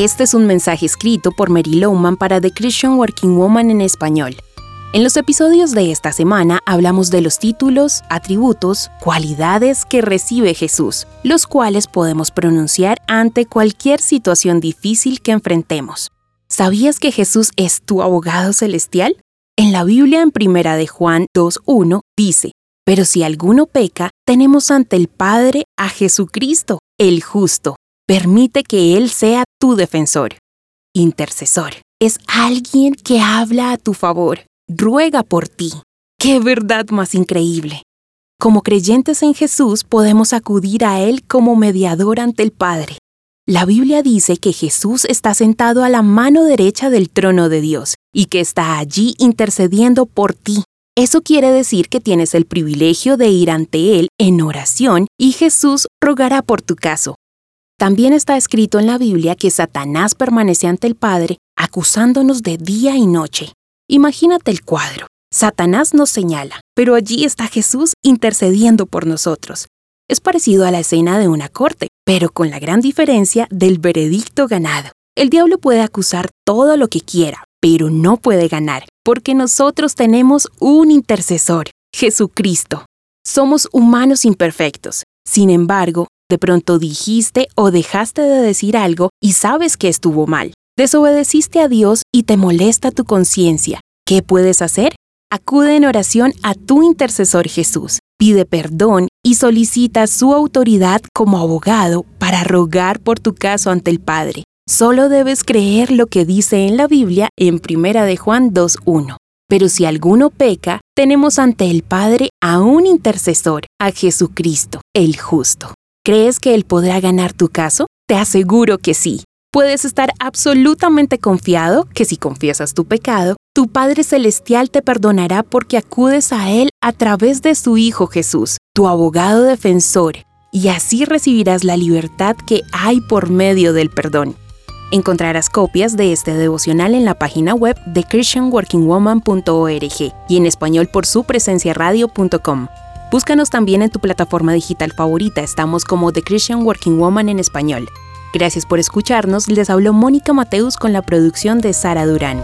Este es un mensaje escrito por Mary Lowman para The Christian Working Woman en español. En los episodios de esta semana hablamos de los títulos, atributos, cualidades que recibe Jesús, los cuales podemos pronunciar ante cualquier situación difícil que enfrentemos. ¿Sabías que Jesús es tu abogado celestial? En la Biblia en Primera de Juan 2.1 dice, pero si alguno peca, tenemos ante el Padre a Jesucristo, el justo. Permite que Él sea tu defensor. Intercesor. Es alguien que habla a tu favor, ruega por ti. ¡Qué verdad más increíble! Como creyentes en Jesús podemos acudir a Él como mediador ante el Padre. La Biblia dice que Jesús está sentado a la mano derecha del trono de Dios y que está allí intercediendo por ti. Eso quiere decir que tienes el privilegio de ir ante Él en oración y Jesús rogará por tu caso. También está escrito en la Biblia que Satanás permanece ante el Padre acusándonos de día y noche. Imagínate el cuadro. Satanás nos señala, pero allí está Jesús intercediendo por nosotros. Es parecido a la escena de una corte, pero con la gran diferencia del veredicto ganado. El diablo puede acusar todo lo que quiera, pero no puede ganar, porque nosotros tenemos un intercesor, Jesucristo. Somos humanos imperfectos. Sin embargo, de pronto dijiste o dejaste de decir algo y sabes que estuvo mal. Desobedeciste a Dios y te molesta tu conciencia. ¿Qué puedes hacer? Acude en oración a tu intercesor Jesús, pide perdón y solicita su autoridad como abogado para rogar por tu caso ante el Padre. Solo debes creer lo que dice en la Biblia en 1 de Juan 2.1. Pero si alguno peca, tenemos ante el Padre a un intercesor, a Jesucristo, el justo. ¿Crees que Él podrá ganar tu caso? Te aseguro que sí. Puedes estar absolutamente confiado que si confiesas tu pecado, tu Padre Celestial te perdonará porque acudes a Él a través de su Hijo Jesús, tu abogado defensor, y así recibirás la libertad que hay por medio del perdón. Encontrarás copias de este devocional en la página web de christianworkingwoman.org y en español por su. Búscanos también en tu plataforma digital favorita, estamos como The Christian Working Woman en español. Gracias por escucharnos, les habló Mónica Mateus con la producción de Sara Durán.